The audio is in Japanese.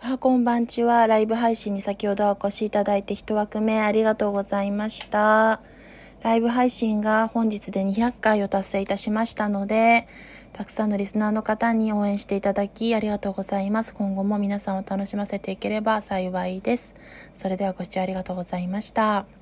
あこんばんちは。ライブ配信に先ほどお越しいただいて一枠目ありがとうございました。ライブ配信が本日で200回を達成いたしましたので、たくさんのリスナーの方に応援していただきありがとうございます。今後も皆さんを楽しませていければ幸いです。それではご視聴ありがとうございました。